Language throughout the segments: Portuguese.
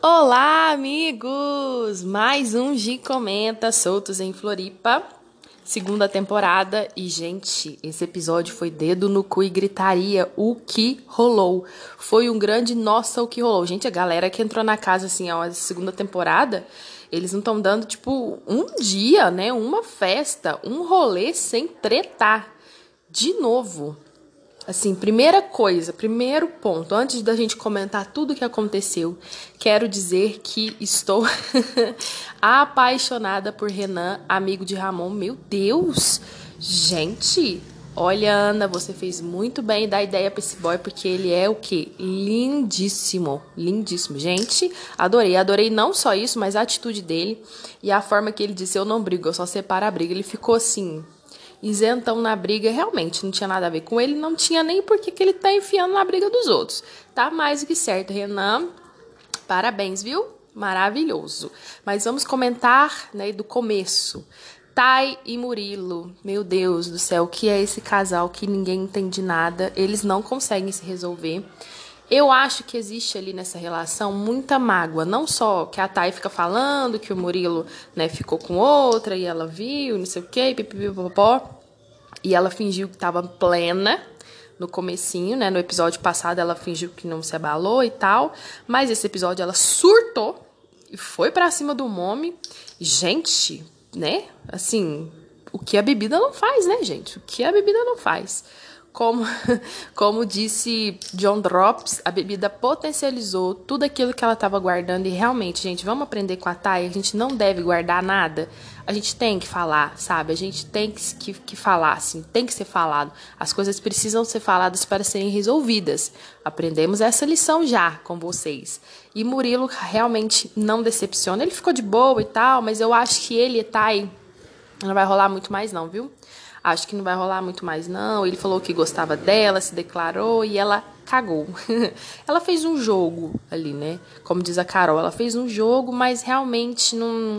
Olá, amigos! Mais um G Comenta Soltos em Floripa, segunda temporada. E, gente, esse episódio foi dedo no cu e gritaria. O que rolou? Foi um grande nossa, o que rolou. Gente, a galera que entrou na casa, assim, a segunda temporada, eles não estão dando, tipo, um dia, né? Uma festa, um rolê sem tretar. De novo. Assim, primeira coisa, primeiro ponto, antes da gente comentar tudo o que aconteceu, quero dizer que estou apaixonada por Renan, amigo de Ramon. Meu Deus! Gente, olha, Ana, você fez muito bem dar ideia pra esse boy, porque ele é o quê? Lindíssimo, lindíssimo. Gente, adorei, adorei não só isso, mas a atitude dele e a forma que ele disse: Eu não brigo, eu só separo a briga. Ele ficou assim, isentão na briga, realmente não tinha nada a ver com ele, não tinha nem por que ele tá enfiando na briga dos outros. Tá mais do que certo, Renan. Parabéns, viu? Maravilhoso. Mas vamos comentar, né, do começo. Tai e Murilo, meu Deus do céu, o que é esse casal que ninguém entende nada? Eles não conseguem se resolver. Eu acho que existe ali nessa relação muita mágoa, não só que a Thay fica falando que o Murilo, né, ficou com outra e ela viu, não sei o quê, pipipipopó, e ela fingiu que estava plena no comecinho, né, no episódio passado ela fingiu que não se abalou e tal, mas esse episódio ela surtou e foi para cima do Momi. Gente, né? Assim, o que a bebida não faz, né, gente? O que a bebida não faz. Como, como disse John Drops, a bebida potencializou tudo aquilo que ela estava guardando. E realmente, gente, vamos aprender com a Thay. A gente não deve guardar nada. A gente tem que falar, sabe? A gente tem que, que, que falar, assim, tem que ser falado. As coisas precisam ser faladas para serem resolvidas. Aprendemos essa lição já com vocês. E Murilo realmente não decepciona. Ele ficou de boa e tal, mas eu acho que ele e Thay não vai rolar muito mais, não, viu? Acho que não vai rolar muito mais não. Ele falou que gostava dela, se declarou e ela cagou. ela fez um jogo ali, né? Como diz a Carol, ela fez um jogo, mas realmente não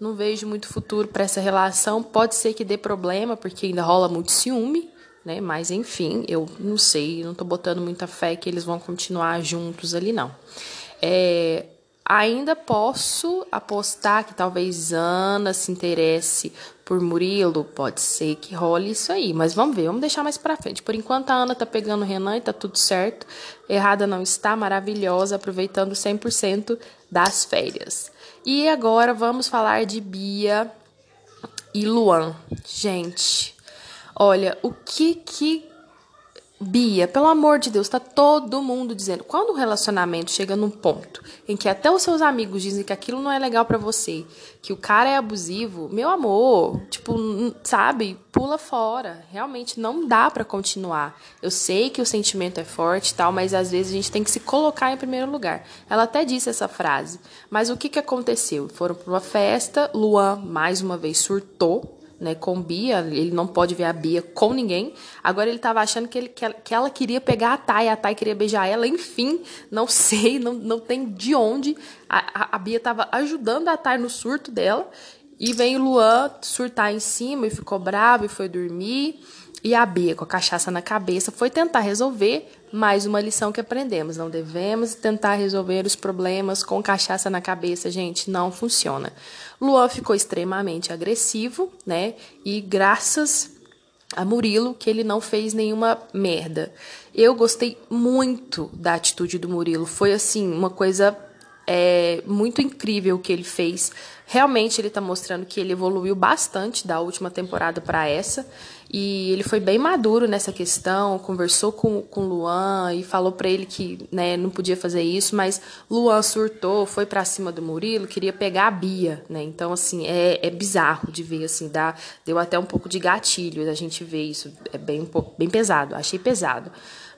não vejo muito futuro para essa relação. Pode ser que dê problema, porque ainda rola muito ciúme, né? Mas enfim, eu não sei, não tô botando muita fé que eles vão continuar juntos ali não. É, Ainda posso apostar que talvez Ana se interesse por Murilo, pode ser que role isso aí, mas vamos ver, vamos deixar mais pra frente. Por enquanto a Ana tá pegando o Renan e tá tudo certo. Errada não está, maravilhosa, aproveitando 100% das férias. E agora vamos falar de Bia e Luan. Gente, olha, o que que Bia, pelo amor de Deus, tá todo mundo dizendo. Quando o relacionamento chega num ponto em que até os seus amigos dizem que aquilo não é legal para você, que o cara é abusivo, meu amor, tipo, sabe, pula fora. Realmente não dá para continuar. Eu sei que o sentimento é forte e tal, mas às vezes a gente tem que se colocar em primeiro lugar. Ela até disse essa frase. Mas o que que aconteceu? Foram para uma festa, Luan mais uma vez surtou né, com Bia, ele não pode ver a Bia com ninguém. Agora ele estava achando que, ele, que, ela queria pegar a Thay, a Thay queria beijar ela, enfim, não sei, não, não tem de onde. A, a, a Bia estava ajudando a Thay no surto dela, e vem o Luan surtar em cima e ficou bravo e foi dormir. E a Bia, com a cachaça na cabeça, foi tentar resolver mais uma lição que aprendemos. Não devemos tentar resolver os problemas com cachaça na cabeça, gente. Não funciona. Luan ficou extremamente agressivo, né? E graças a Murilo que ele não fez nenhuma merda. Eu gostei muito da atitude do Murilo. Foi assim, uma coisa é muito incrível que ele fez. Realmente ele está mostrando que ele evoluiu bastante da última temporada para essa. E ele foi bem maduro nessa questão, conversou com, com Luan e falou para ele que né, não podia fazer isso, mas Luan surtou, foi para cima do Murilo, queria pegar a Bia, né? Então, assim, é, é bizarro de ver, assim, dá, deu até um pouco de gatilho da gente ver isso. É bem, bem pesado, achei pesado.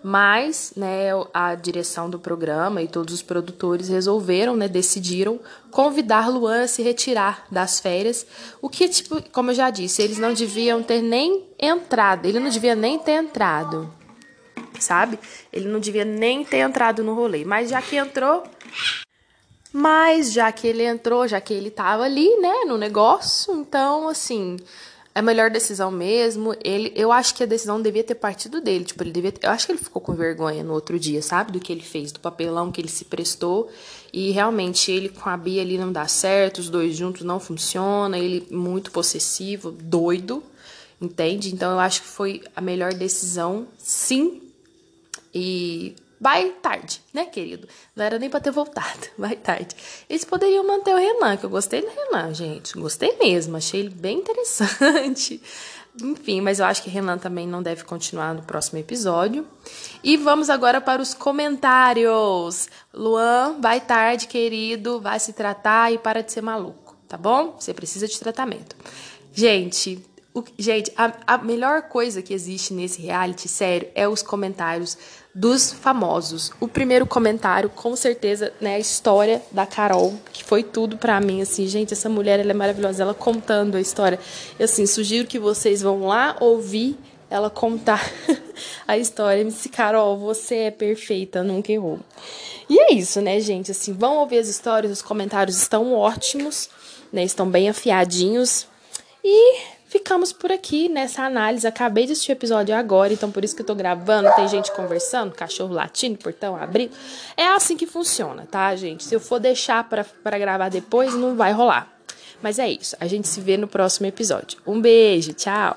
Mas, né, a direção do programa e todos os produtores resolveram, né, decidiram convidar Luan a se retirar das férias, o que, tipo, como eu já disse, eles não deviam ter nem entrado, ele não devia nem ter entrado, sabe? Ele não devia nem ter entrado no rolê, mas já que entrou, mas já que ele entrou, já que ele tava ali, né, no negócio, então, assim, a melhor decisão mesmo. Ele, eu acho que a decisão devia ter partido dele. Tipo, ele devia ter, eu acho que ele ficou com vergonha no outro dia, sabe? Do que ele fez, do papelão que ele se prestou. E realmente ele com a Bia ali não dá certo, os dois juntos não funciona, ele muito possessivo, doido, entende? Então eu acho que foi a melhor decisão, sim. E vai tarde, né, querido? Não era nem pra ter voltado, vai tarde. Eles poderiam manter o Renan, que eu gostei do Renan, gente. Gostei mesmo, achei ele bem interessante. Enfim, mas eu acho que Renan também não deve continuar no próximo episódio. E vamos agora para os comentários. Luan, vai tarde, querido, vai se tratar e para de ser maluco, tá bom? Você precisa de tratamento. Gente, o, gente, a, a melhor coisa que existe nesse reality, sério, é os comentários dos famosos. O primeiro comentário, com certeza, né, a história da Carol, que foi tudo para mim, assim, gente, essa mulher, ela é maravilhosa, ela contando a história. Eu, assim, sugiro que vocês vão lá ouvir ela contar a história. Me disse, Carol, você é perfeita, nunca errou. E é isso, né, gente? Assim, vão ouvir as histórias, os comentários estão ótimos, né? Estão bem afiadinhos. E ficamos por aqui nessa análise. Acabei de assistir o episódio agora, então por isso que eu tô gravando. Tem gente conversando, cachorro latindo, portão abrindo. É assim que funciona, tá, gente? Se eu for deixar para gravar depois, não vai rolar. Mas é isso. A gente se vê no próximo episódio. Um beijo, tchau!